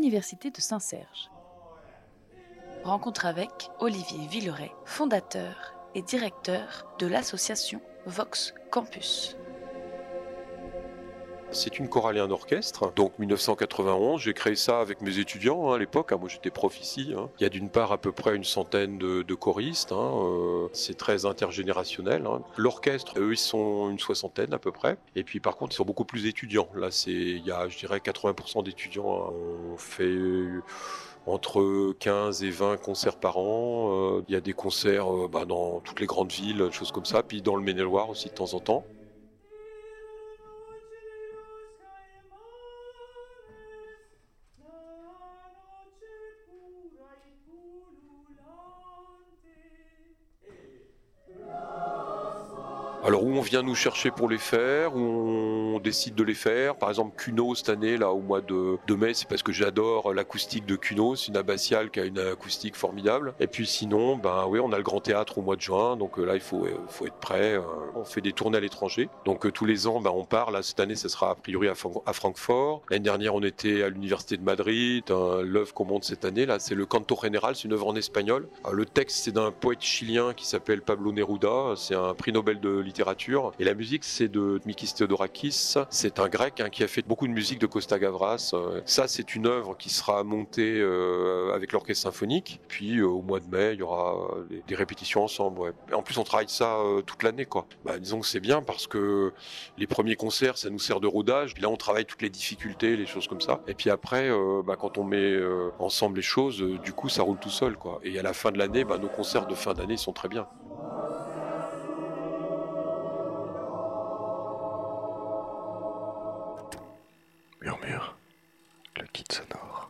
de Saint-Serge. Rencontre avec Olivier Villeray, fondateur et directeur de l'association Vox Campus. C'est une chorale et un orchestre. Donc 1991, j'ai créé ça avec mes étudiants hein, à l'époque. Hein. moi j'étais prof ici. Hein. Il y a d'une part à peu près une centaine de, choristes. Euh, c'est très intergénérationnel. L'orchestre, eux, ils sont une soixantaine à peu près. Et puis par contre, ils sont beaucoup plus étudiants. Là, c'est il y a, je dirais, 80% d'étudiants. On fait entre 15 et 20 concerts par an. Euh, il y a des concerts euh, bah, dans toutes les grandes villes, choses comme ça. Puis dans le Maine-et-Loire aussi de temps en temps. Alors où on vient nous chercher pour les faire, où on décide de les faire. Par exemple, Cuno cette année, là au mois de, mai, c'est parce que j'adore l'acoustique de Cuno. C'est une abbatiale qui a une acoustique formidable. Et puis sinon, ben oui, on a le Grand Théâtre au mois de juin, donc euh, là il faut, faut être prêt. Euh, on fait des tournées à l'étranger, donc euh, tous les ans, ben, on part. Là cette année, ça sera a priori à, Francfort. L'année dernière, on était à l'université de Madrid. L'œuvre qu'on monte cette année, là, c'est le Canto Général, c'est une œuvre en espagnol. le texte, c'est d'un poète chilien qui s'appelle Pablo Neruda. C'est un prix Nobel de Et la musique, c'est de Mikis Theodorakis. C'est un grec hein, qui a fait beaucoup de musique de Costa Gavras. Euh, ça, c'est une œuvre qui sera montée euh, avec l'orchestre symphonique. Puis euh, au mois de mai, il y aura des, répétitions ensemble. En plus, on travaille ça toute l'année. quoi. Bah, disons que c'est bien parce que les premiers concerts, ça nous sert de rodage. Là, on travaille toutes les difficultés, les choses comme ça. Et puis après, bah, quand on met ensemble les choses, du coup, ça roule tout seul. quoi. Et à la fin de l'année, bah, nos concerts de fin d'année sont très bien. Kit sonore.